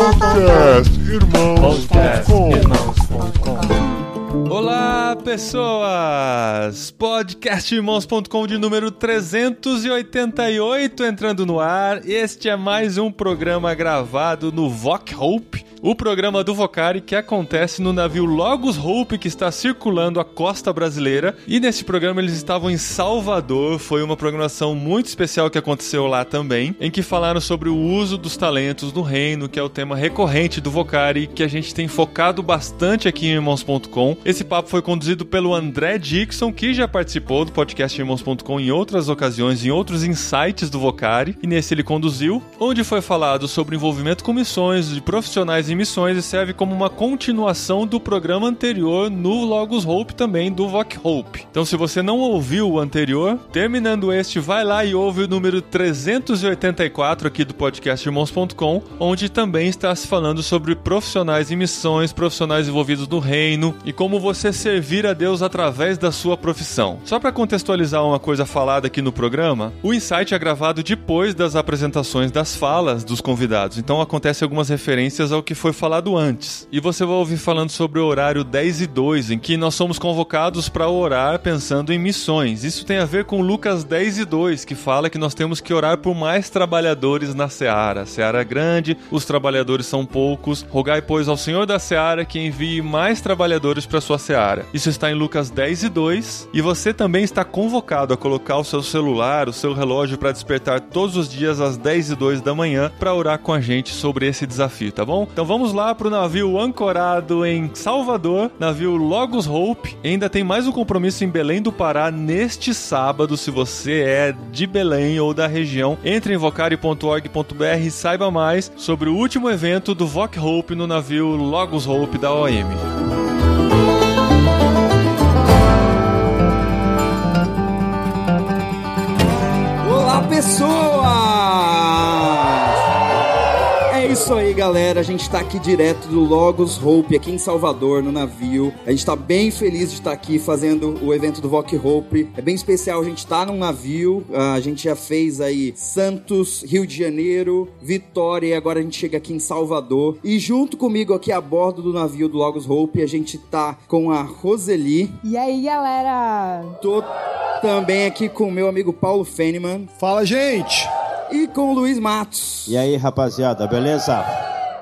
Podcast Irmãos.com Olá, pessoas! Podcastirmãos.com de número 388 entrando no ar. Este é mais um programa gravado no Voc Hope, o programa do Vocari que acontece no navio Logos Hope que está circulando a costa brasileira. E nesse programa eles estavam em Salvador. Foi uma programação muito especial que aconteceu lá também, em que falaram sobre o uso dos talentos no reino, que é o tema recorrente do Vocari, que a gente tem focado bastante aqui em irmãos.com. Esse papo foi conduzido pelo André Dixon, que já participou do podcast irmãos.com em outras ocasiões, em outros insights do Vocari, e nesse ele conduziu, onde foi falado sobre envolvimento com missões de profissionais em missões e serve como uma continuação do programa anterior no Logos Hope também do Voc Hope. Então, se você não ouviu o anterior, terminando este, vai lá e ouve o número 384 aqui do podcast irmãos.com, onde também está se falando sobre profissionais em missões, profissionais envolvidos no reino e como você servir a Deus através da sua profissão. Só para contextualizar uma coisa falada aqui no programa, o Insight é gravado depois das apresentações das falas dos convidados, então acontece algumas referências ao que foi falado antes. E você vai ouvir falando sobre o horário 10 e 2, em que nós somos convocados para orar pensando em missões. Isso tem a ver com Lucas 10 e 2, que fala que nós temos que orar por mais trabalhadores na seara. A seara é grande, os trabalhadores são poucos. Rogai, pois, ao Senhor da seara que envie mais trabalhadores para sua seara. Isso está em Lucas 10 e 2. E você também está convocado a colocar o seu celular, o seu relógio para despertar todos os dias às 10 e 2 da manhã para orar com a gente sobre esse desafio, tá bom? Então vamos lá para o navio ancorado em Salvador, navio Logos Hope. Ainda tem mais um compromisso em Belém do Pará neste sábado. Se você é de Belém ou da região, entre em vocari.org.br e saiba mais sobre o último evento do Voc Hope no navio Logos Hope da OM. Olá, isso aí, galera. A gente tá aqui direto do Logos Hope, aqui em Salvador, no navio. A gente tá bem feliz de estar aqui fazendo o evento do Voc Hope. É bem especial, a gente tá num navio. A gente já fez aí Santos, Rio de Janeiro, Vitória e agora a gente chega aqui em Salvador. E junto comigo aqui a bordo do navio do Logos Hope, a gente tá com a Roseli. E aí, galera? Tô também aqui com o meu amigo Paulo Feneman. Fala, gente! E com o Luiz Matos. E aí, rapaziada, beleza?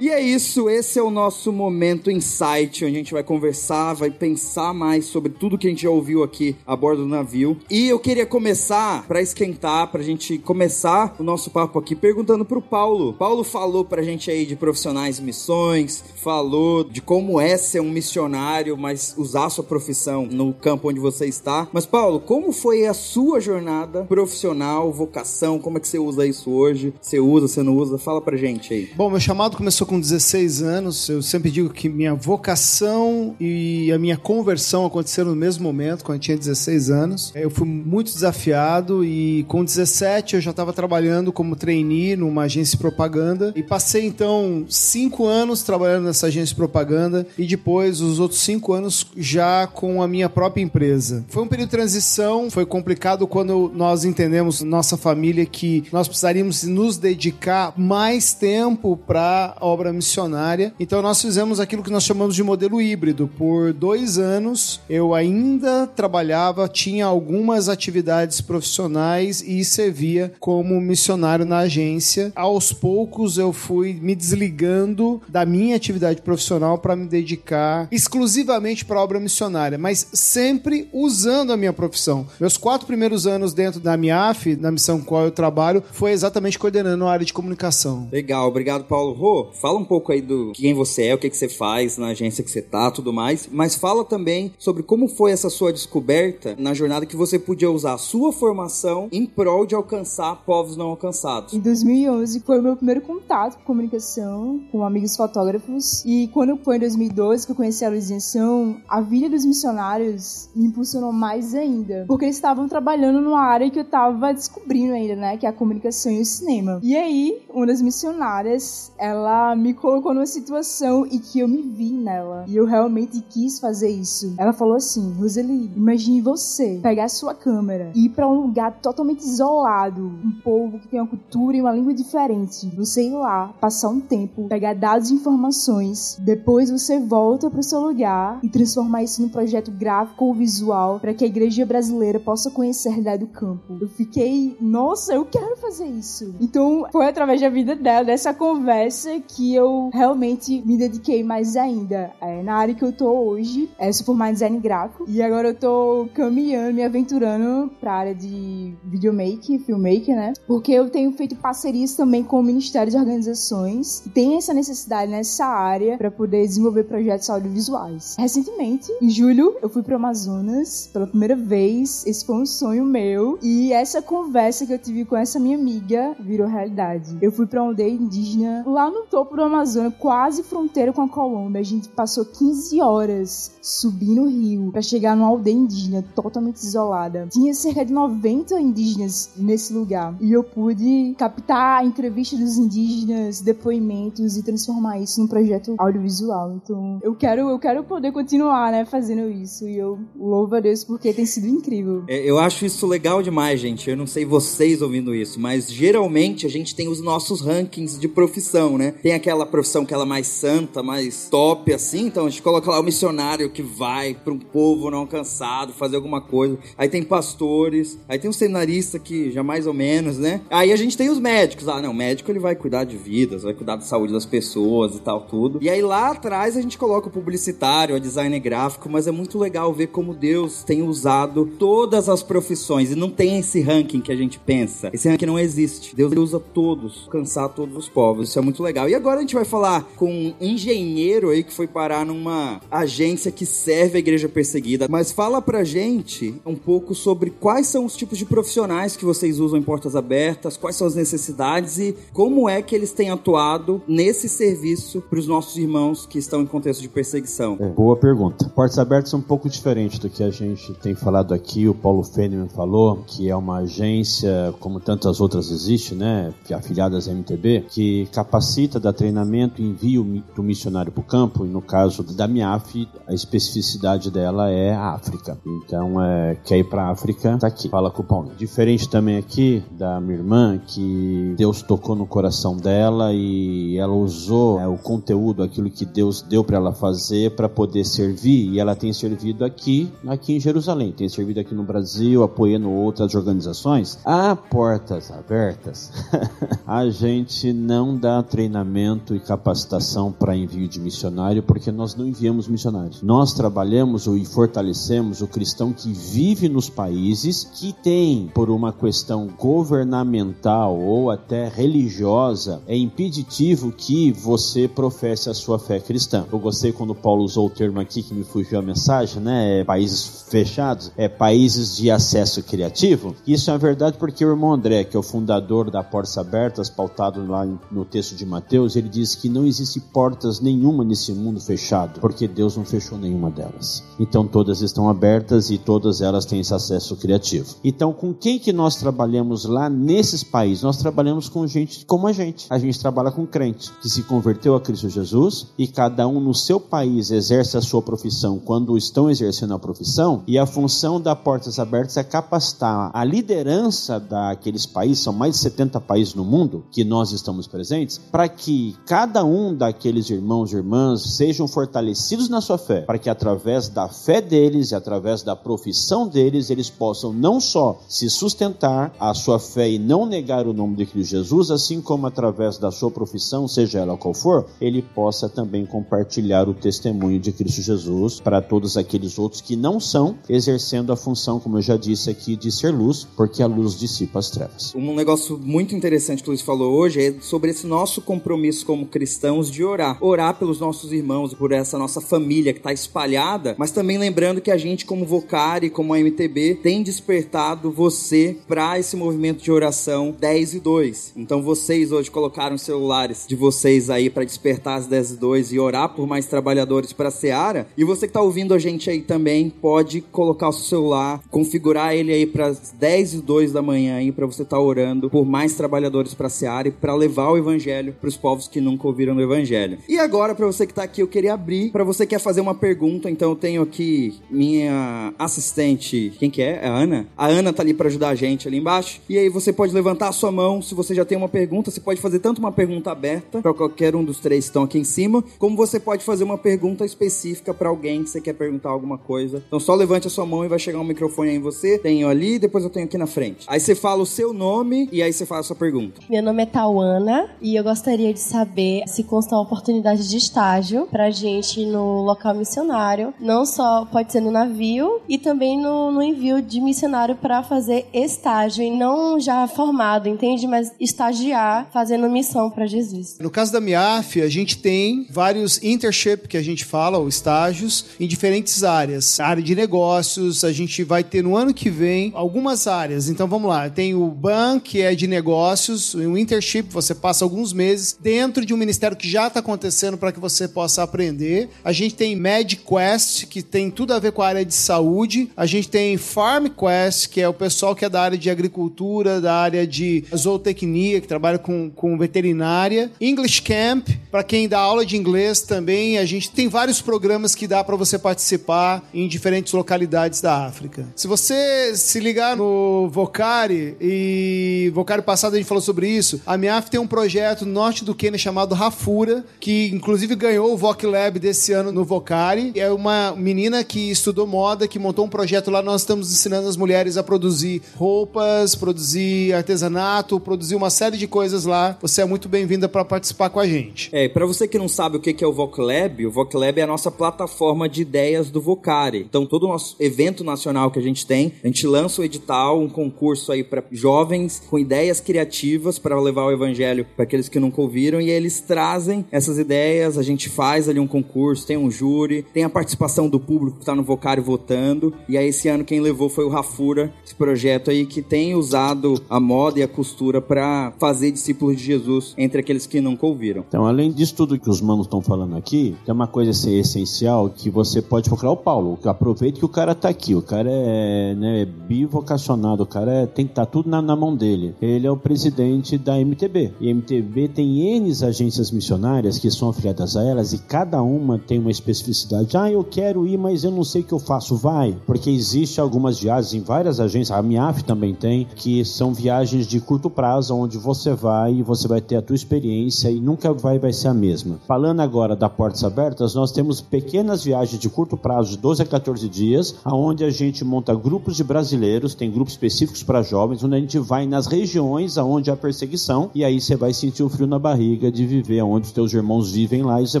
E é isso, esse é o nosso momento insight, onde a gente vai conversar, vai pensar mais sobre tudo que a gente já ouviu aqui a bordo do navio. E eu queria começar, para esquentar, pra gente começar o nosso papo aqui, perguntando pro Paulo. Paulo falou pra gente aí de profissionais e missões, falou de como é ser um missionário, mas usar sua profissão no campo onde você está. Mas, Paulo, como foi a sua jornada profissional, vocação? Como é que você usa isso hoje? Você usa, você não usa? Fala pra gente aí. Bom, meu chamado começou com 16 anos. Eu sempre digo que minha vocação e a minha conversão aconteceram no mesmo momento, quando eu tinha 16 anos. Eu fui muito desafiado e com 17 eu já estava trabalhando como trainee numa agência de propaganda e passei então cinco anos trabalhando nessa agência de propaganda e depois os outros cinco anos já com a minha própria empresa. Foi um período de transição, foi complicado quando nós entendemos nossa família que nós precisaríamos nos dedicar mais tempo para a obra missionária. Então nós fizemos aquilo que nós chamamos de modelo híbrido. Por dois anos eu ainda trabalhava, tinha algumas atividades profissionais e servia como missionário na agência. Aos poucos eu fui me desligando da minha atividade profissional para me dedicar exclusivamente para a obra missionária, mas sempre usando a minha profissão. Meus quatro primeiros anos dentro da MIAF, na missão qual eu trabalho, foi exatamente coordenando a área de comunicação. Legal, obrigado, Paulo. Rô, fala um pouco aí do quem você é, o que, que você faz na agência que você tá, tudo mais, mas fala também sobre como foi essa sua descoberta na jornada que você podia usar a sua formação em prol de alcançar povos não alcançados. Em 2011 foi o meu primeiro contato com comunicação, com amigos fotógrafos. E quando foi em 2012 que eu conheci a Luizinhação, a vida dos missionários me impulsionou mais ainda. Porque eles estavam trabalhando numa área que eu tava descobrindo ainda, né? Que é a comunicação e o cinema. E aí, uma das missionárias, ela me colocou numa situação e que eu me vi nela. E eu realmente quis fazer isso. Ela falou assim: Roseli, imagine você pegar sua câmera e ir pra um lugar totalmente isolado, um povo que tem uma cultura e uma língua diferente. Você ir lá, passar um tempo, pegar dados e informações, depois você volta pro seu lugar e transformar isso num projeto gráfico ou visual para que a igreja brasileira possa conhecer a realidade do campo. Eu fiquei, nossa, eu quero fazer isso. Então, foi através da vida dela, dessa conversa, que eu realmente me dediquei mais ainda é, na área que eu tô hoje. É, em design gráfico e agora eu tô caminhando, me aventurando pra área de videomaker, filmmaker, né? Porque eu tenho feito parcerias também com ministérios e organizações que têm essa necessidade nessa área para poder desenvolver projetos audiovisuais. Recentemente, em julho, eu fui pro Amazonas pela primeira vez. Esse foi um sonho meu e essa conversa que eu tive com essa minha amiga virou realidade. Eu fui pra uma aldeia indígena lá no topo do Amazonas, quase fronteira com a Colômbia. A gente passou 15 horas subindo o rio para chegar numa aldeia indígena totalmente isolada. Tinha cerca de 90 indígenas nesse lugar e eu pude captar a entrevista dos indígenas, depoimentos e transformar isso num projeto audiovisual. Então, eu quero, eu quero poder continuar, né, fazendo isso e eu louvo a Deus porque tem sido incrível. É, Eu acho isso legal demais, gente. Eu não sei vocês ouvindo isso, mas geralmente a gente tem os nossos rankings de profissão, né? Tem aquela profissão que ela é mais santa, mais top, assim. Então a gente coloca lá o missionário que vai para um povo não cansado fazer alguma coisa. Aí tem pastores, aí tem um seminarista que já mais ou menos, né? Aí a gente tem os médicos. Ah, não, o médico ele vai cuidar de vidas, vai cuidar da saúde das pessoas e tal, tudo. E aí lá atrás a gente coloca o publicitário, o designer gráfico, mas é muito legal ver como Deus tem usado todas as profissões e não tem esse ranking que a gente pensa. Esse ranking não existe. Deus usa todos, alcançar todos os povos. Isso é muito legal. E agora a gente vai falar com um engenheiro aí que foi parar numa agência que serve a igreja perseguida. Mas fala pra gente um pouco sobre quais são os tipos de profissionais que vocês usam em portas abertas, quais são as necessidades e como é que eles têm atuado nesse serviço para os nossos irmãos que estão em contexto de perseguição. É, boa pergunta. Portas Abertas é um pouco diferente do que a gente tem falado aqui. O Paulo Feneman falou que é uma agência, como tantas outras existe, né, é afiliadas à MTB, que capacita, dá treinamento, envia o mi- do missionário para o campo. E no caso da MIAF, a especificidade dela é a África. Então, é, quer ir para a África, tá aqui. Fala com o Paulo. Diferente também aqui da minha irmã, que Deus tocou no coração dela e ela usou é, o conteúdo, aquilo que Deus deu para ela fazer para poder servir. E ela tem servido aqui, aqui em Jerusalém, tem servido aqui no Brasil, apoiando outras organizações. Há portas abertas. a gente não dá treinamento e capacitação para envio de missionário porque nós não enviamos missionários. Nós trabalhamos e fortalecemos o cristão que vive nos países que tem, por uma questão governamental ou até religiosa, é impeditivo que você professe a sua fé cristã. Eu gostei quando Paulo usou o termo aqui que me fugiu a mensagem, né? É países fechados, é países de acesso criativo. Isso é verdade porque o irmão André, que é o fundador da Portas Abertas, pautado lá no texto de Mateus, ele diz que não existe portas nenhuma nesse mundo fechado, porque Deus não fechou nenhuma delas. Então todas estão abertas e todas elas têm esse acesso criativo. Então com quem que nós trabalhamos lá nesses países? Nós trabalhamos com gente como a gente. A gente trabalha com crente que se converteu a Cristo Jesus e cada um no seu país exerce a sua profissão quando estão exercendo a profissão e a função da Portas Abertas é capacitar a liderança daqueles países, são mais de 70 países no mundo que nós estamos presentes, para que cada um daqueles irmãos e irmãs sejam fortalecidos na sua fé, para que através da fé deles e através da profissão deles eles possam não só se sustentar a sua fé e não negar o nome de Cristo Jesus, assim como através da sua profissão, seja ela qual for, ele possa também compartilhar o testemunho de Cristo Jesus para todos aqueles outros que não são exercendo a função, como eu já disse aqui, de ser luz, porque a luz dissipa as trevas. Um negócio muito interessante que o Luiz falou hoje é sobre esse nosso compromisso como cristãos de orar. Orar pelos nossos irmãos, por essa nossa família que está espalhada, mas também lembrando que a gente, como Vocari, como a MTB, tem despertado você para esse movimento de oração 10 e 2. Então vocês hoje colocaram os celulares de vocês aí para despertar às 10 e 2 e orar por mais trabalhadores para a Seara. E você que tá ouvindo a gente aí também pode colocar o seu celular, configurar ele aí para as 10 e 2 da manhã aí para você estar orando por mais trabalhadores para a Seara e para levar o evangelho para os povos novos que nunca ouviram o evangelho. E agora, para você que tá aqui, eu queria abrir para você que quer fazer uma pergunta. Então eu tenho aqui minha assistente, quem que é? É a Ana? A Ana tá ali para ajudar a gente ali embaixo. E aí você pode levantar a sua mão se você já tem uma pergunta. Você pode fazer tanto uma pergunta aberta para qualquer um dos três que estão aqui em cima, como você pode fazer uma pergunta específica para alguém que você quer perguntar alguma coisa. Então só levante a sua mão e vai chegar um microfone aí em você. Tenho ali, depois eu tenho aqui na frente. Aí você fala o seu nome e aí você faz a sua pergunta. Meu nome é Tauana e eu gostaria de saber se consta uma oportunidade de estágio pra gente no local missionário. Não só pode ser no navio e também no, no envio de missionário para fazer estágio e não já formado, entende? Mas estagiar fazendo missão para Jesus. No caso da MIAF, a gente tem vários internship que a gente fala, ou estágios, em diferentes áreas. A área de negócios, a gente vai ter no ano que vem algumas áreas. Então vamos lá, tem o BAN, que é de negócios, o internship, você passa alguns meses dentro de um ministério que já está acontecendo para que você possa aprender. A gente tem MedQuest, que tem tudo a ver com a área de saúde. A gente tem FarmQuest, que é o pessoal que é da área de agricultura, da área de zootecnia, que trabalha com, com veterinária. English Camp, para quem dá aula de inglês também. A gente tem vários programas que dá para você participar em diferentes localidades da África. Se você se ligar no Vocari, e Vocari passado a gente falou sobre isso, a MIAF tem um projeto no norte do Quênia chamado Rafura, que inclusive ganhou o Voc Lab desse ano no Vocari. É uma menina que estudou moda, que montou um projeto lá. Nós estamos ensinando as mulheres a produzir roupas, produzir artesanato, produzir uma série de coisas lá. Você é muito bem-vinda para participar com a gente. É, para você que não sabe o que é o Voclab, o Voclab é a nossa plataforma de ideias do Vocari. Então, todo o nosso evento nacional que a gente tem, a gente lança o edital, um concurso aí para jovens com ideias criativas para levar o evangelho para aqueles que nunca ouviram e eles trazem essas ideias, a gente faz ali um concurso, tem um júri, tem a participação do público que tá no Vocari votando. E aí esse ano quem levou foi o Rafura, esse projeto aí que tem usado a moda e a costura para fazer discípulos de Jesus entre aqueles que nunca ouviram. Então, além disso tudo que os manos estão falando aqui, tem uma coisa assim, essencial que você pode procurar o Paulo. Aproveite que o cara tá aqui. O cara é né, bivocacionado, o cara é, tem que estar tá tudo na, na, mão dele. Ele é o presidente da MTB. E a MTB tem N agências missionárias que são afiliadas a elas e cada uma tem uma especificidade. Ah, eu quero ir, mas eu não sei o que eu faço. Vai. Porque existe algumas viagens em várias agências, a MIAF também tem, que são viagens de curto prazo, onde você vai e você vai ter a tua experiência e nunca vai, vai ser a mesma. Falando agora da Portas Abertas, nós temos pequenas viagens de curto prazo, de 12 a 14 dias, aonde a gente monta grupos de brasileiros, tem grupos específicos para jovens, onde a gente vai nas regiões aonde há perseguição, e aí você vai sentir o frio na barriga de viver onde os teus irmãos vivem lá, e você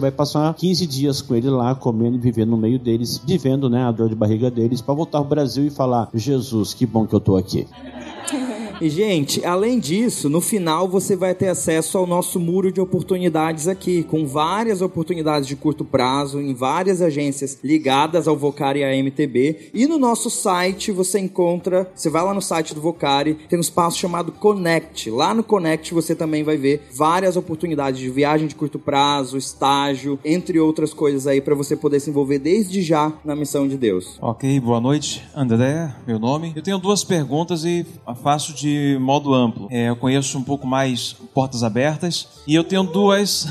vai passar 15 dias com ele lá, comendo e vivendo no meio deles, vivendo né, a dor de barriga deles, para voltar ao Brasil e falar: Jesus, que bom que eu tô aqui. E, gente, além disso, no final você vai ter acesso ao nosso muro de oportunidades aqui, com várias oportunidades de curto prazo em várias agências ligadas ao Vocari e à MTB. E no nosso site você encontra, você vai lá no site do Vocari, tem um espaço chamado Connect. Lá no Connect você também vai ver várias oportunidades de viagem de curto prazo, estágio, entre outras coisas aí para você poder se envolver desde já na missão de Deus. Ok, boa noite, André, meu nome. Eu tenho duas perguntas e faço de de modo amplo. É, eu conheço um pouco mais Portas Abertas e eu tenho duas.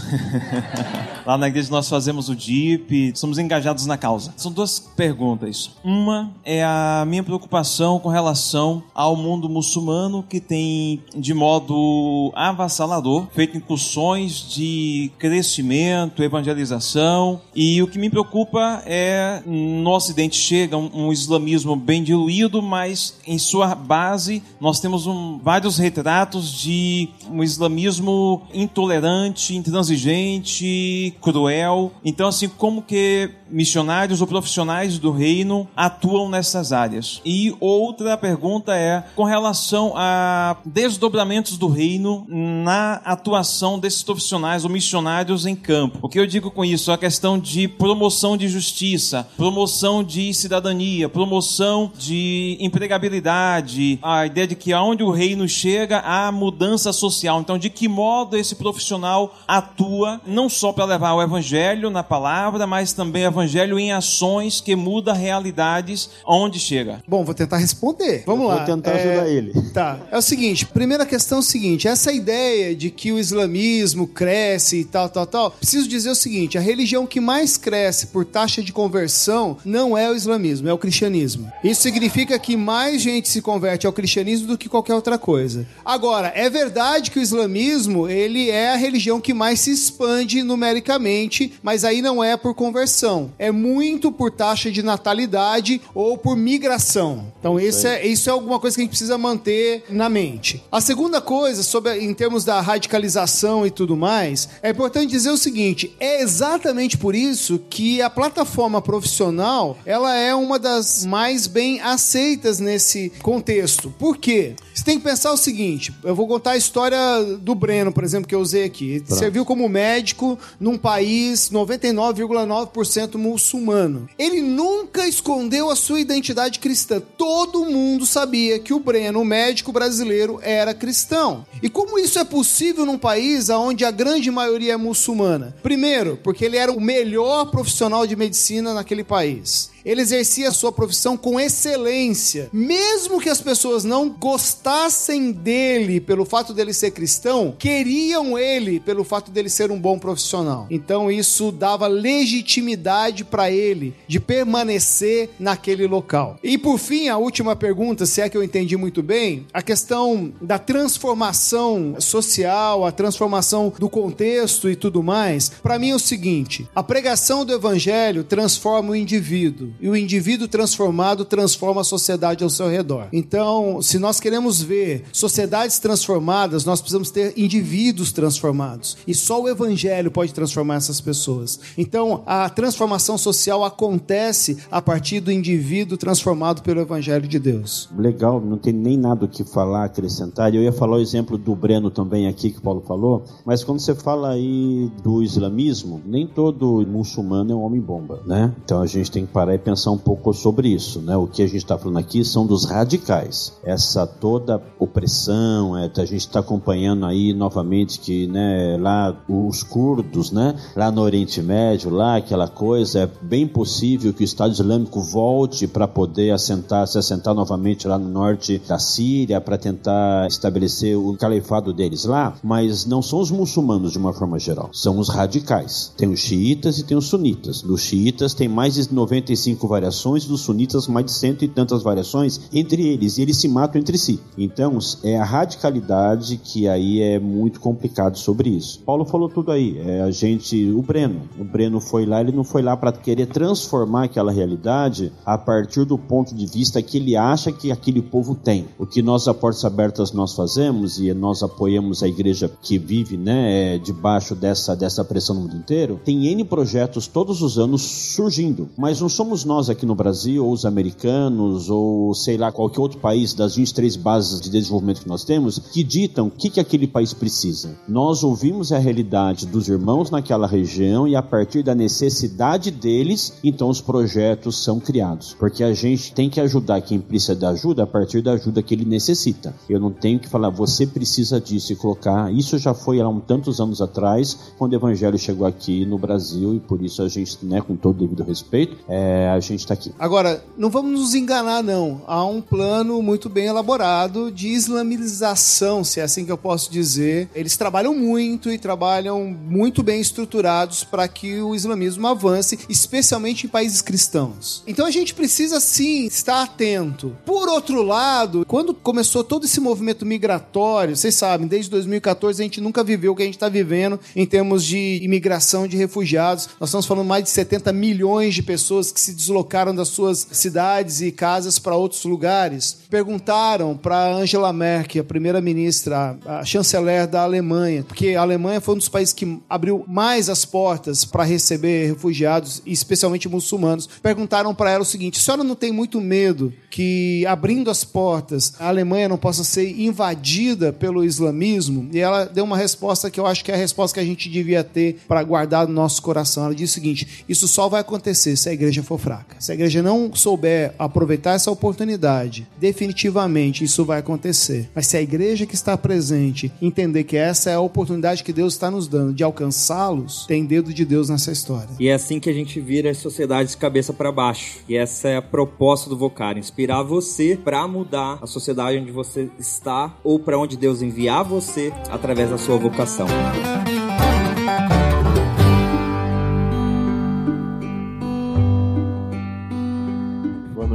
Lá na igreja nós fazemos o DIP, somos engajados na causa. São duas perguntas. Uma é a minha preocupação com relação ao mundo muçulmano que tem, de modo avassalador, feito incursões de crescimento, evangelização. E o que me preocupa é no Ocidente chega um, um islamismo bem diluído, mas em sua base nós temos um, vários retratos de um islamismo intolerante, intransigente, cruel. Então, assim, como que missionários ou profissionais do reino atuam nessas áreas? E outra pergunta é com relação a desdobramentos do reino na atuação desses profissionais ou missionários em campo. O que eu digo com isso? A questão de promoção de justiça, promoção de cidadania, promoção de empregabilidade, a ideia de que aonde onde o reino chega há mudança social. Então, de que modo esse profissional atua, não só para levar o evangelho na palavra, mas também evangelho em ações que muda realidades onde chega? Bom, vou tentar responder. Vamos lá. Vou tentar É, ajudar ele. Tá. É o seguinte, primeira questão é o seguinte, essa ideia de que o islamismo cresce e tal, tal, tal, preciso dizer o seguinte, a religião que mais cresce por taxa de conversão não é o islamismo, é o cristianismo. Isso significa que mais gente se converte ao cristianismo do que qualquer outra coisa. Agora, é verdade que o islamismo, ele é a religião que mais se expande numericamente, mas aí não é por conversão. É muito por taxa de natalidade ou por migração. Então, isso é, isso é alguma coisa que a gente precisa manter na mente. A segunda coisa, sobre, em termos da radicalização e tudo mais, é importante dizer o seguinte: é exatamente por isso que a plataforma profissional ela é uma das mais bem aceitas nesse contexto. Por quê? Você tem que pensar o seguinte: eu vou contar a história do Breno, por exemplo, que eu usei aqui. Ele serviu como médico num país 99,9% muçulmano. Ele nunca escondeu a sua identidade cristã. Todo mundo sabia que o Breno, o médico brasileiro, era cristão. E como isso é possível num país onde a grande maioria é muçulmana? Primeiro, porque ele era o melhor profissional de medicina naquele país. Ele exercia a sua profissão com excelência. Mesmo que as pessoas não gostassem dele pelo fato dele ser cristão, queriam ele pelo fato dele ser um bom profissional. Então isso dava legitimidade para ele de permanecer naquele local. E por fim, a última pergunta, se é que eu entendi muito bem, a questão da transformação social, a transformação do contexto e tudo mais, para mim é o seguinte: a pregação do evangelho transforma o indivíduo e o indivíduo transformado transforma a sociedade ao seu redor. Então, se nós queremos ver sociedades transformadas, nós precisamos ter indivíduos transformados. E só o evangelho pode transformar essas pessoas. Então, a transformação social acontece a partir do indivíduo transformado pelo evangelho de Deus. Legal, não tem nem nada o que falar, acrescentar. Eu ia falar o exemplo do Breno também aqui, que o Paulo falou, mas quando você fala aí do islamismo, nem todo muçulmano é um homem-bomba, né? Então a gente tem que parar e pensar um pouco sobre isso, né? O que a gente está falando aqui são dos radicais. Essa toda opressão, é, a gente está acompanhando aí novamente que, né, lá os curdos, né, lá no Oriente Médio, lá aquela coisa, é bem possível que o Estado Islâmico volte para poder assentar, se assentar novamente lá no norte da Síria para tentar estabelecer o califado deles lá, mas não são os muçulmanos de uma forma geral, são os radicais. Tem os xiitas e tem os sunitas. Dos xiitas tem mais de 95 variações, dos sunitas mais de cento e tantas variações entre eles, e eles se matam entre si. Então, é a radicalidade que aí é muito complicado sobre isso. Paulo falou tudo aí, é a gente, o Breno, o Breno foi lá, ele não foi lá para querer transformar aquela realidade a partir do ponto de vista que ele acha que aquele povo tem. O que nós a Portas Abertas nós fazemos e nós apoiamos a igreja que vive, né, é, debaixo dessa dessa pressão no mundo inteiro, tem N projetos todos os anos surgindo, mas não somos nós aqui no Brasil ou os americanos ou sei lá qualquer outro país das 23 bases de desenvolvimento que nós temos que ditam o que, que aquele país precisa. Nós ouvimos a realidade dos irmãos naquela região e a partir da necessidade deles, então os projetos são criados. Porque a gente tem que ajudar quem precisa de ajuda a partir da ajuda que ele necessita. Eu não tenho que falar, você precisa disso e colocar. Isso já foi há um tantos anos atrás, quando o evangelho chegou aqui no Brasil e por isso a gente, né, com todo devido respeito, é, a gente está aqui. Agora, não vamos nos enganar, não. Há um plano muito bem elaborado de islamização, se é assim que eu posso dizer. Eles trabalham muito e trabalham muito bem estruturados para que o islamismo avance, especialmente em países cristãos. Então a gente precisa sim estar atento. Por outro lado, quando começou todo esse movimento migratório, vocês sabem, desde 2014 a gente nunca viveu o que a gente está vivendo em termos de imigração de refugiados. Nós estamos falando mais de 70 milhões de pessoas que se deslocaram das suas cidades e casas para outros lugares. Perguntaram para Angela Merkel, a primeira-ministra, a chanceler da Alemanha, porque a Alemanha foi um dos países que abriu mais as portas para receber refugiados, especialmente muçulmanos. Perguntaram para ela o seguinte: a senhora não tem muito medo que abrindo as portas, a Alemanha não possa ser invadida pelo islamismo, e ela deu uma resposta que eu acho que é a resposta que a gente devia ter para guardar no nosso coração. Ela disse o seguinte: isso só vai acontecer se a igreja for fraca. Se a igreja não souber aproveitar essa oportunidade, definitivamente isso vai acontecer. Mas se a igreja que está presente entender que essa é a oportunidade que Deus está nos dando de alcançá-los, tem dedo de Deus nessa história. E é assim que a gente vira as sociedades de cabeça para baixo. E essa é a proposta do Vocar, inspirar você para mudar a sociedade onde você está ou para onde Deus enviar você através da sua vocação.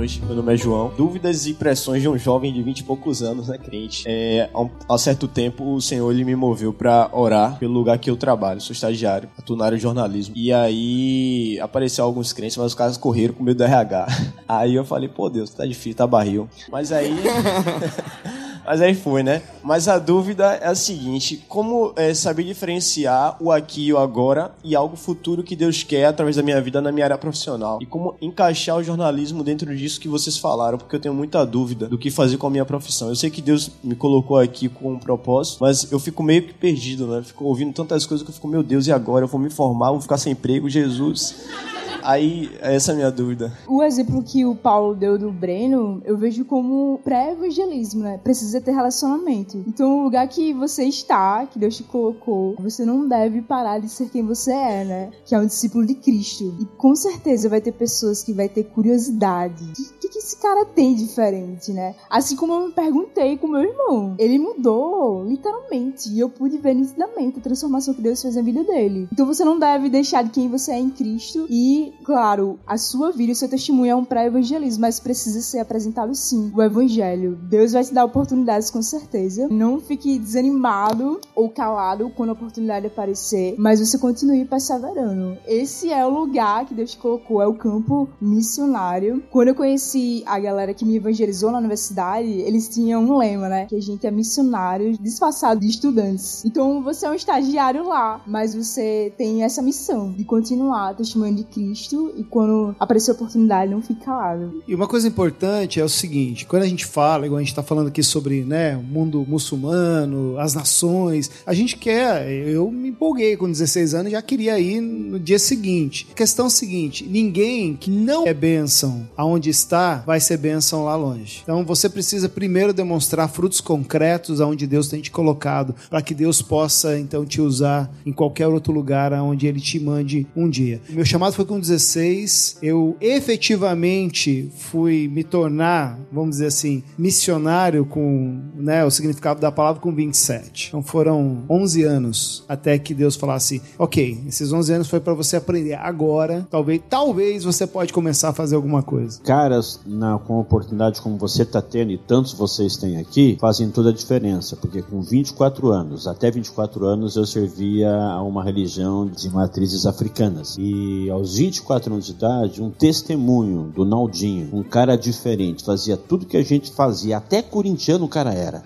Noite, meu nome é João. Dúvidas e impressões de um jovem de 20 e poucos anos, né, crente? É, há certo tempo, o Senhor ele me moveu para orar pelo lugar que eu trabalho. Sou estagiário, atuo na área de jornalismo. E aí apareceu alguns crentes, mas os caras correram com medo do RH. Aí eu falei, pô, Deus, tá difícil, tá barril. Mas aí. Mas aí foi, né? Mas a dúvida é a seguinte: como é, saber diferenciar o aqui e o agora e algo futuro que Deus quer através da minha vida na minha área profissional? E como encaixar o jornalismo dentro disso que vocês falaram? Porque eu tenho muita dúvida do que fazer com a minha profissão. Eu sei que Deus me colocou aqui com um propósito, mas eu fico meio que perdido, né? fico ouvindo tantas coisas que eu fico, meu Deus, e agora? Eu vou me formar, vou ficar sem emprego, Jesus. Aí, essa é a minha dúvida. O exemplo que o Paulo deu do Breno, eu vejo como pré-evangelismo, né? Precisa ter relacionamento. Então, o lugar que você está, que Deus te colocou, você não deve parar de ser quem você é, né? Que é um discípulo de Cristo. E com certeza vai ter pessoas que vai ter curiosidade. Que esse cara tem diferente, né? Assim como eu me perguntei com meu irmão. Ele mudou, literalmente. E eu pude ver nitidamente a transformação que Deus fez na vida dele. Então você não deve deixar de quem você é em Cristo e claro, a sua vida e o seu testemunho é um pré-evangelismo, mas precisa ser apresentado sim, o evangelho. Deus vai te dar oportunidades com certeza. Não fique desanimado ou calado quando a oportunidade aparecer, mas você continue perseverando. Esse é o lugar que Deus colocou, é o campo missionário. Quando eu conheci a galera que me evangelizou na universidade, eles tinham um lema, né? Que a gente é missionário disfarçado de estudantes. Então você é um estagiário lá, mas você tem essa missão de continuar testemunho de Cristo e quando aparecer a oportunidade, não fique calado. E uma coisa importante é o seguinte: quando a gente fala, igual a gente está falando aqui sobre né, o mundo muçulmano, as nações, a gente quer. Eu me empolguei com 16 anos já queria ir no dia seguinte. A questão é a seguinte: ninguém que não é bênção aonde está vai ser bênção lá longe. Então você precisa primeiro demonstrar frutos concretos aonde Deus tem te colocado, para que Deus possa então te usar em qualquer outro lugar aonde Ele te mande um dia. Meu chamado foi com 16, eu efetivamente fui me tornar, vamos dizer assim, missionário com né, o significado da palavra com 27. Então foram 11 anos até que Deus falasse: ok, esses 11 anos foi para você aprender. Agora, talvez, talvez você pode começar a fazer alguma coisa. Na, com oportunidade como você está tendo e tantos vocês têm aqui, fazem toda a diferença, porque com 24 anos, até 24 anos, eu servia a uma religião de matrizes africanas. E aos 24 anos de idade, um testemunho do Naldinho, um cara diferente, fazia tudo que a gente fazia, até corintiano o cara era.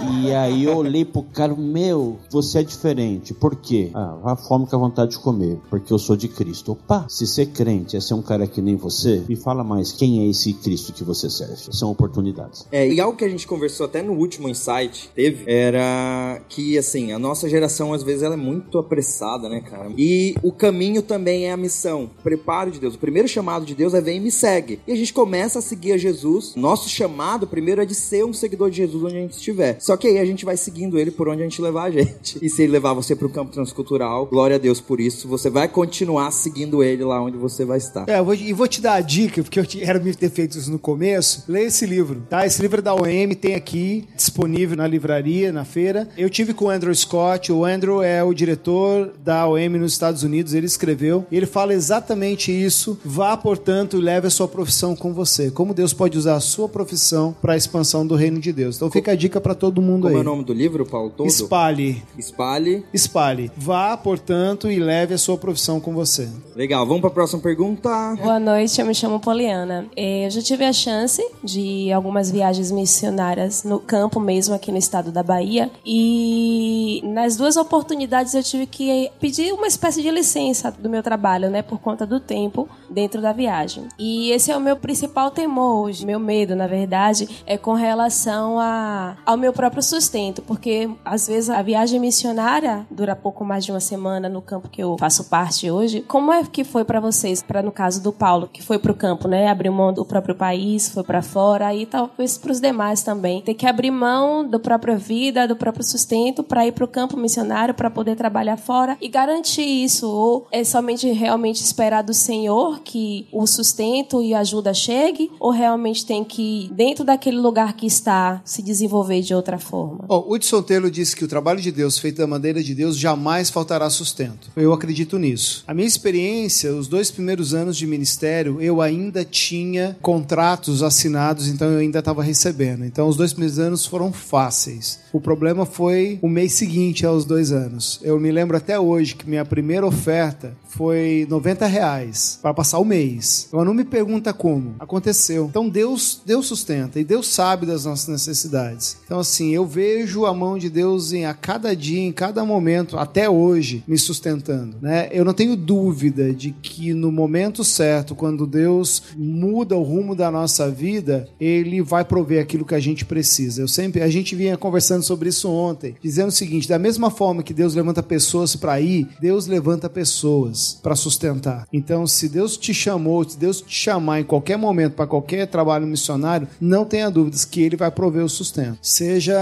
E aí eu olhei pro cara, meu, você é diferente. Por quê? Ah, a fome com a vontade de comer, porque eu sou de Cristo. Opa, se ser crente é ser um cara que nem você, me fala mais, quem é esse Cristo que você serve? São oportunidades. É, e algo que a gente conversou até no último insight teve era que, assim, a nossa geração às vezes ela é muito apressada, né, cara? E o caminho também é a missão. Preparo de Deus. O primeiro chamado de Deus é vem e me segue. E a gente começa a seguir a Jesus. Nosso chamado primeiro é de ser um seguidor de Jesus onde a gente estiver. Só que aí a gente vai seguindo ele por onde a gente levar a gente. E se ele levar você para o campo transcultural, glória a Deus por isso. Você vai continuar seguindo ele lá onde você vai estar. É, e vou te dar a dica, porque eu era me ter feito isso no começo. Leia esse livro, tá? Esse livro é da OM, tem aqui, disponível na livraria, na feira. Eu tive com o Andrew Scott. O Andrew é o diretor da OM nos Estados Unidos. Ele escreveu. Ele fala exatamente isso. Vá, portanto, e leve a sua profissão com você. Como Deus pode usar a sua profissão para a expansão do reino de Deus. Então fica a dica para todo todo mundo Como aí. é o nome do livro, Paulo? Todo? Espalhe. Espalhe. Espalhe. Vá, portanto, e leve a sua profissão com você. Legal, vamos para a próxima pergunta. Boa noite, eu me chamo Poliana. Eh, Eu já tive a chance de algumas viagens missionárias no campo mesmo, aqui no estado da Bahia. E nas duas oportunidades eu tive que pedir uma espécie de licença do meu trabalho, né? Por conta do tempo dentro da viagem. E esse é o meu principal temor hoje. Meu medo, na verdade, é com relação a, ao meu próprio sustento. Porque às vezes a viagem missionária dura pouco mais de uma semana no campo que eu faço parte hoje. Como é que foi para vocês, para no caso do Paulo, que foi pro campo, né? Abriu mão do próprio país, foi para fora, aí talvez para os demais também. Ter que abrir mão da própria vida, do próprio sustento para ir pro campo missionário, para poder trabalhar fora e garantir isso. Ou é somente realmente esperar do Senhor que o sustento e a ajuda chegue, ou realmente tem que, dentro daquele lugar que está, se desenvolver de outra forma? Bom, Hudson Taylor disse que o trabalho de Deus feito da maneira de Deus jamais faltará sustento. Eu acredito nisso. A minha experiência, os dois primeiros anos de ministério, eu ainda tinha contratos assinados, então eu ainda estava recebendo. Então os dois primeiros anos foram fáceis. O problema foi o mês seguinte aos dois anos. Eu me lembro até hoje que minha primeira oferta foi 90 reais para passar o mês. Agora não me pergunta como. Aconteceu. Então Deus, Deus sustenta e Deus sabe das nossas necessidades. Então assim, eu vejo a mão de Deus em a cada dia, em cada momento, até hoje, me sustentando, né? Eu não tenho dúvida de que no momento certo, quando Deus muda o rumo da nossa vida, ele vai prover aquilo que a gente precisa. Eu sempre, a gente vinha conversando sobre isso ontem, dizendo o seguinte, da mesma forma que Deus levanta pessoas para ir, Deus levanta pessoas para sustentar. Então, se Deus te chamou, se Deus te chamar em qualquer momento para qualquer trabalho missionário, não tenha dúvidas que ele vai prover o sustento. Seja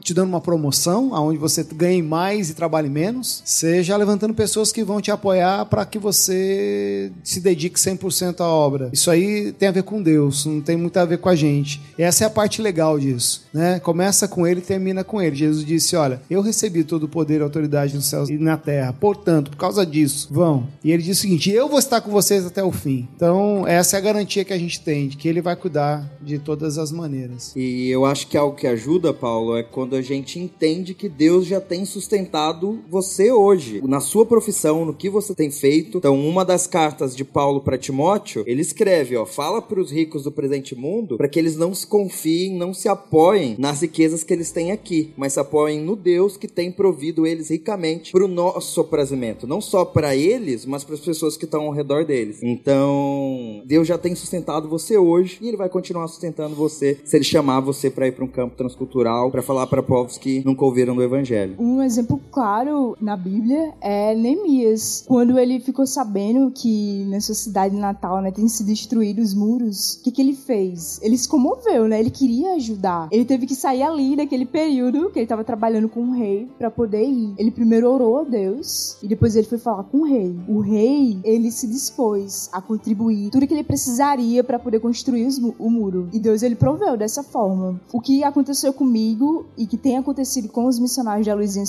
te dando uma promoção, aonde você ganhe mais e trabalhe menos, seja levantando pessoas que vão te apoiar para que você se dedique 100% à obra. Isso aí tem a ver com Deus, não tem muito a ver com a gente. Essa é a parte legal disso, né? Começa com ele e termina com ele. Jesus disse: "Olha, eu recebi todo o poder e autoridade nos céus e na terra. Portanto, por causa disso, vão". E ele diz o seguinte: "Eu vou estar com vocês até o fim". Então, essa é a garantia que a gente tem de que ele vai cuidar de todas as maneiras. E eu acho que algo que ajuda, Paulo, é quando a gente entende que Deus já tem sustentado você hoje, na sua profissão, no que você tem feito. Então, uma das cartas de Paulo para Timóteo, ele escreve, ó, fala para os ricos do presente mundo para que eles não se confiem, não se apoiem nas riquezas que eles têm aqui, mas se apoiem no Deus que tem provido eles ricamente para o nosso aprazimento, não só para eles, mas para as pessoas que estão ao redor deles. Então, Deus já tem sustentado você hoje e ele vai continuar sustentando você se ele chamar você para ir para um campo transcultural, para falar para povos que nunca ouviram do evangelho. Um exemplo claro na Bíblia é Neemias. Quando ele ficou sabendo que na sua cidade natal né, tem se destruído os muros, o que, que ele fez? Ele se comoveu, né? Ele queria ajudar. Ele teve que sair ali naquele período que ele estava trabalhando com o rei para poder ir. Ele primeiro orou a Deus e depois ele foi falar com o rei. O rei, ele se dispôs a contribuir tudo que ele precisaria para poder construir o muro. E Deus, ele proveu dessa forma. O que aconteceu comigo e que tem acontecido com os missionários da Luz em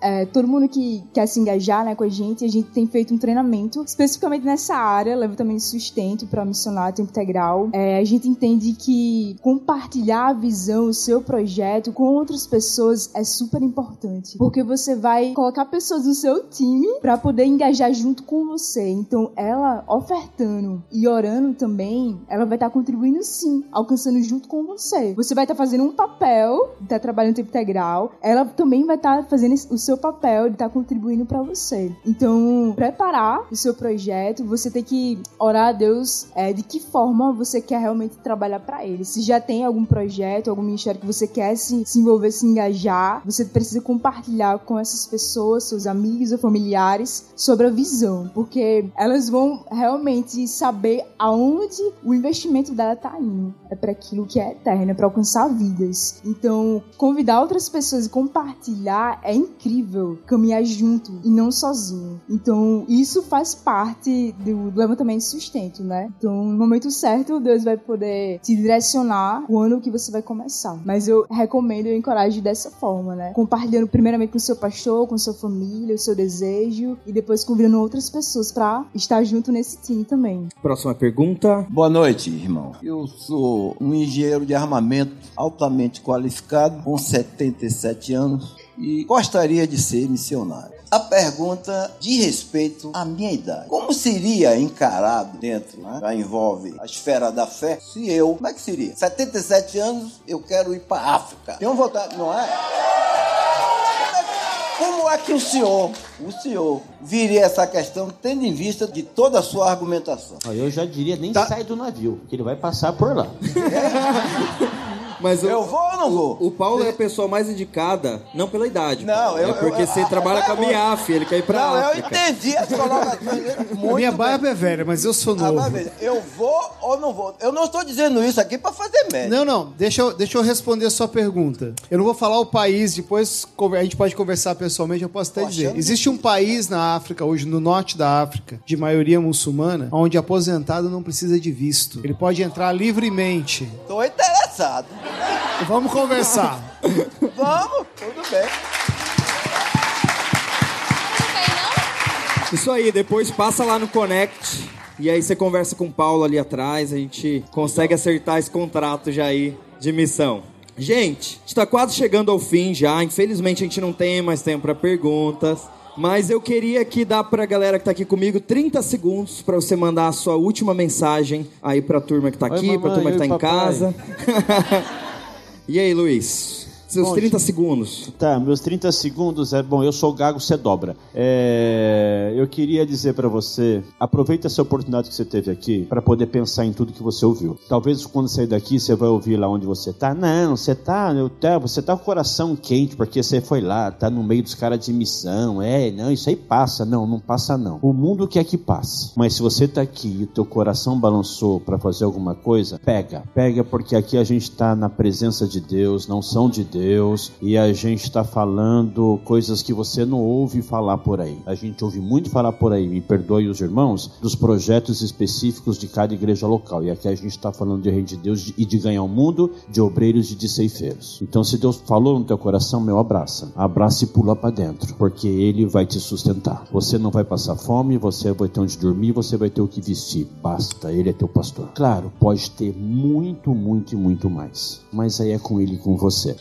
é, todo mundo que quer se engajar né, com a gente, a gente tem feito um treinamento especificamente nessa área, leva também sustento para missionário tempo integral. É, a gente entende que compartilhar a visão, o seu projeto com outras pessoas é super importante, porque você vai colocar pessoas no seu time para poder engajar junto com você. Então, ela ofertando e orando também, ela vai estar contribuindo sim, alcançando junto com você. Você vai estar fazendo um papel, tá trabalhando em tempo integral, ela também vai estar fazendo o seu papel de estar contribuindo para você. Então, preparar o seu projeto, você tem que orar a Deus é, de que forma você quer realmente trabalhar para ele. Se já tem algum projeto, algum ministério que você quer se, se envolver, se engajar, você precisa compartilhar com essas pessoas, seus amigos ou familiares, sobre a visão, porque elas vão realmente saber aonde o investimento dela tá indo. É para aquilo que é eterno, é para alcançar vidas. Então, convidar outras pessoas e compartilhar é incrível. Caminhar junto e não sozinho. Então, isso faz parte do levantamento de sustento, né? Então, no momento certo, Deus vai poder te direcionar o ano que você vai começar. Mas eu recomendo e encorajo dessa forma, né? Compartilhando primeiramente com o seu pastor, com sua família, o seu desejo e depois convidando outras pessoas para estar junto nesse time também. Próxima pergunta. Boa noite, irmão. Eu sou um engenheiro de armamento altamente educado, com 77 anos, e gostaria de ser missionário. A pergunta de respeito à minha idade. Como seria encarado dentro, né? Já envolve a esfera da fé, se eu, como é que seria? 77 anos, eu quero ir para África. Tenho vontade, não é? Como é que o senhor, o senhor, viria essa questão tendo em vista de toda a sua argumentação? Eu já diria, nem sai do navio, que ele vai passar por lá. Mas o, Eu vou ou não vou? o Paulo é a pessoa mais indicada, não pela idade. Não, eu- É porque eu- você a- trabalha com a MIAF, ele quer ir pra Não, eu África. entendi as colocações dele muito Minha bem. barba é velha, mas eu sou Agora, novo. eu vou ou não vou? Eu não estou dizendo isso aqui para fazer média. Não, não, deixa eu, deixa eu responder a sua pergunta. Eu não vou falar o país, depois a gente pode conversar pessoalmente, eu posso até Tô dizer. Existe um país na África, hoje no norte da África, de maioria muçulmana, onde aposentado não precisa de visto. Ele pode entrar livremente. Estou interessado. Vamos conversar. Vamos, tudo bem. Isso aí, depois passa lá no Connect. E aí você conversa com o Paulo ali atrás, a gente consegue acertar esse contrato já aí de missão. Gente, a gente tá quase chegando ao fim já. Infelizmente a gente não tem mais tempo para perguntas. Mas eu queria aqui dar pra galera que tá aqui comigo 30 segundos pra você mandar a sua última mensagem aí pra turma que tá Oi, aqui, pra mamãe, turma que tá oi, em casa. e aí, Luiz? Seus Bom, 30 segundos. Tá, meus 30 segundos é. Bom, eu sou gago, você dobra. É, eu queria dizer pra você: aproveita essa oportunidade que você teve aqui pra poder pensar em tudo que você ouviu. Talvez quando sair daqui você vai ouvir lá onde você tá. Não, você tá. Eu, tá você tá com o coração quente porque você foi lá, tá no meio dos caras de missão. É, não, isso aí passa. Não, não passa não. O mundo quer que passe. Mas se você tá aqui e o teu coração balançou pra fazer alguma coisa, pega. Pega porque aqui a gente tá na presença de Deus, não são de Deus, e a gente está falando coisas que você não ouve falar por aí. A gente ouve muito falar por aí, me perdoe os irmãos, dos projetos específicos de cada igreja local. E aqui a gente está falando de reino de Deus e de ganhar o mundo, de obreiros e de ceifeiros. Então, se Deus falou no teu coração, meu abraça. Abraça e pula para dentro, porque Ele vai te sustentar. Você não vai passar fome, você vai ter onde dormir, você vai ter o que vestir. Basta, Ele é teu pastor. Claro, pode ter muito, muito e muito mais. Mas aí é com Ele e com você.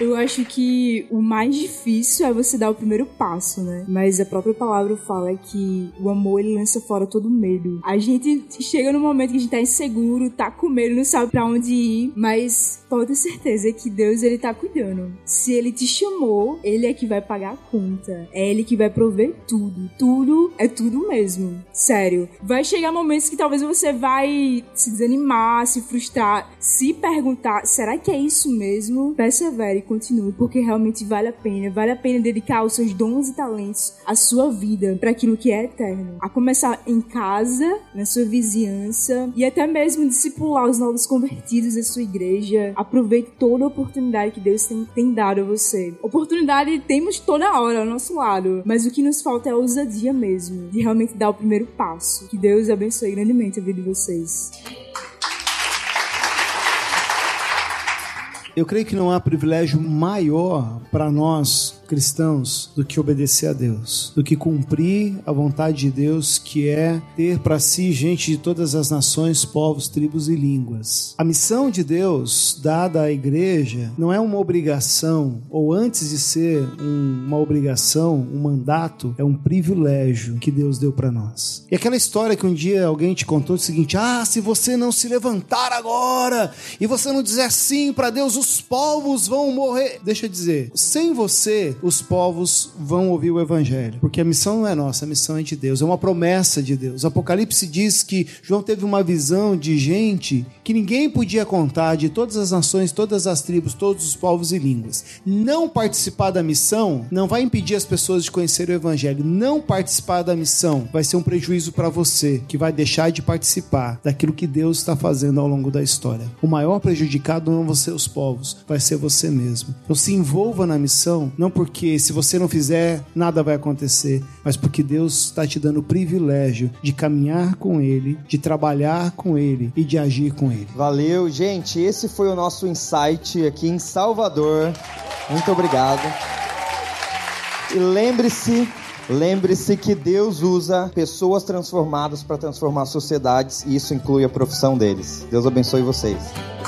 Eu acho que o mais difícil é você dar o primeiro passo, né? Mas a própria palavra fala que o amor ele lança fora todo medo. A gente chega no momento que a gente tá inseguro, tá com medo, não sabe pra onde ir, mas pode ter certeza que Deus ele tá cuidando. Se ele te chamou, ele é que vai pagar a conta. É ele que vai prover tudo. Tudo é tudo mesmo. Sério. Vai chegar momentos que talvez você vai se desanimar, se frustrar, se perguntar, será que é isso mesmo? Persevere continue, porque realmente vale a pena. Vale a pena dedicar os seus dons e talentos, a sua vida, para aquilo que é eterno. A começar em casa, na sua vizinhança e até mesmo discipular os novos convertidos da sua igreja. Aproveite toda a oportunidade que Deus tem, tem dado a você. Oportunidade temos toda hora ao nosso lado, mas o que nos falta é a ousadia mesmo, de realmente dar o primeiro passo. Que Deus abençoe grandemente a vida de vocês. Eu creio que não há privilégio maior para nós cristãos do que obedecer a Deus, do que cumprir a vontade de Deus, que é ter para si gente de todas as nações, povos, tribos e línguas. A missão de Deus dada à igreja não é uma obrigação, ou antes de ser um- uma obrigação, um mandato, é um privilégio que Deus deu para nós. E aquela história que um dia alguém te contou é o seguinte: ah, se você não se levantar agora e você não dizer sim para Deus, os povos vão morrer. Deixa eu dizer, sem você, os povos vão ouvir o evangelho, porque a missão não é nossa, a missão é de Deus, é uma promessa de Deus. Apocalipse diz que João teve uma visão de gente que ninguém podia contar, de todas as nações, todas as tribos, todos os povos e línguas. Não participar da missão não vai impedir as pessoas de conhecer o evangelho. Não participar da missão vai ser um prejuízo para você, que vai deixar de participar daquilo que Deus está fazendo ao longo da história. O maior prejudicado não vão ser os povos, vai ser você mesmo. Então se envolva na missão, não porque se você não fizer, nada vai acontecer, mas porque Deus está te dando o privilégio de caminhar com Ele, de trabalhar com Ele e de agir com Ele. Valeu, gente. Esse foi o nosso insight aqui em Salvador. Muito obrigado. E lembre-se, lembre-se que Deus usa pessoas transformadas para transformar sociedades e isso inclui a profissão deles. Deus abençoe vocês.